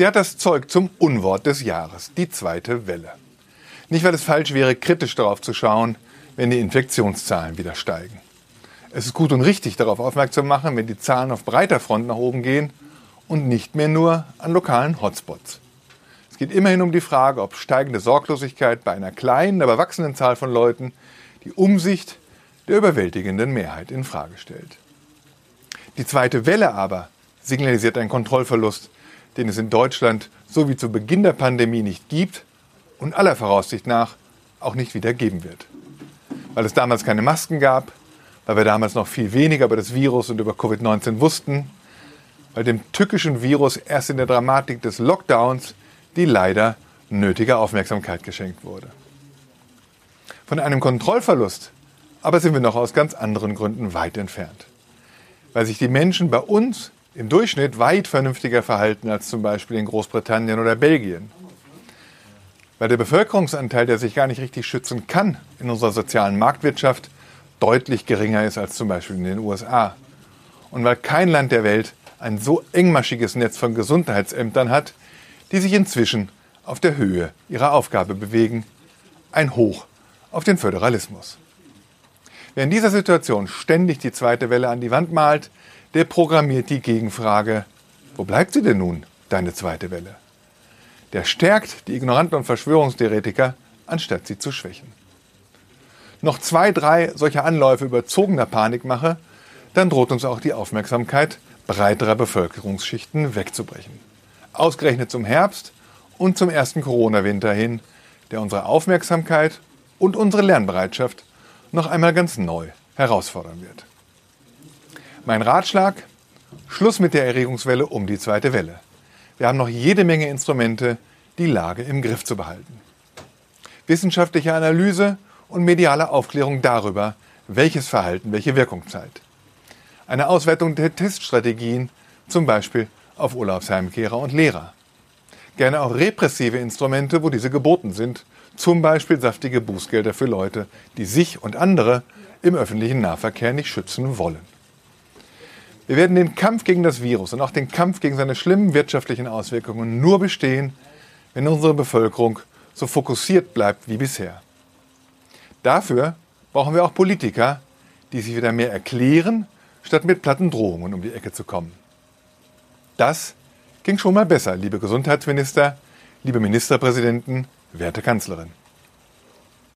Sie hat das Zeug zum Unwort des Jahres, die zweite Welle. Nicht, weil es falsch wäre, kritisch darauf zu schauen, wenn die Infektionszahlen wieder steigen. Es ist gut und richtig, darauf aufmerksam machen, wenn die Zahlen auf breiter Front nach oben gehen und nicht mehr nur an lokalen Hotspots. Es geht immerhin um die Frage, ob steigende Sorglosigkeit bei einer kleinen, aber wachsenden Zahl von Leuten die Umsicht der überwältigenden Mehrheit in Frage stellt. Die zweite Welle aber signalisiert einen Kontrollverlust, den es in Deutschland so wie zu Beginn der Pandemie nicht gibt und aller Voraussicht nach auch nicht wieder geben wird. Weil es damals keine Masken gab, weil wir damals noch viel weniger über das Virus und über Covid-19 wussten, weil dem tückischen Virus erst in der Dramatik des Lockdowns die leider nötige Aufmerksamkeit geschenkt wurde. Von einem Kontrollverlust aber sind wir noch aus ganz anderen Gründen weit entfernt. Weil sich die Menschen bei uns im Durchschnitt weit vernünftiger verhalten als zum Beispiel in Großbritannien oder Belgien weil der Bevölkerungsanteil, der sich gar nicht richtig schützen kann in unserer sozialen Marktwirtschaft, deutlich geringer ist als zum Beispiel in den USA. Und weil kein Land der Welt ein so engmaschiges Netz von Gesundheitsämtern hat, die sich inzwischen auf der Höhe ihrer Aufgabe bewegen, ein Hoch auf den Föderalismus. Wer in dieser Situation ständig die zweite Welle an die Wand malt, der programmiert die Gegenfrage, wo bleibt sie denn nun, deine zweite Welle? der stärkt die Ignoranten und Verschwörungstheoretiker, anstatt sie zu schwächen. Noch zwei, drei solcher Anläufe überzogener Panikmache, dann droht uns auch die Aufmerksamkeit breiterer Bevölkerungsschichten wegzubrechen. Ausgerechnet zum Herbst und zum ersten Corona-Winter hin, der unsere Aufmerksamkeit und unsere Lernbereitschaft noch einmal ganz neu herausfordern wird. Mein Ratschlag, Schluss mit der Erregungswelle um die zweite Welle. Wir haben noch jede Menge Instrumente, die Lage im Griff zu behalten. Wissenschaftliche Analyse und mediale Aufklärung darüber, welches Verhalten welche Wirkung zeigt. Eine Auswertung der Teststrategien, zum Beispiel auf Urlaubsheimkehrer und Lehrer. Gerne auch repressive Instrumente, wo diese geboten sind, zum Beispiel saftige Bußgelder für Leute, die sich und andere im öffentlichen Nahverkehr nicht schützen wollen. Wir werden den Kampf gegen das Virus und auch den Kampf gegen seine schlimmen wirtschaftlichen Auswirkungen nur bestehen, wenn unsere Bevölkerung so fokussiert bleibt wie bisher. Dafür brauchen wir auch Politiker, die sich wieder mehr erklären, statt mit platten Drohungen um die Ecke zu kommen. Das ging schon mal besser, liebe Gesundheitsminister, liebe Ministerpräsidenten, werte Kanzlerin.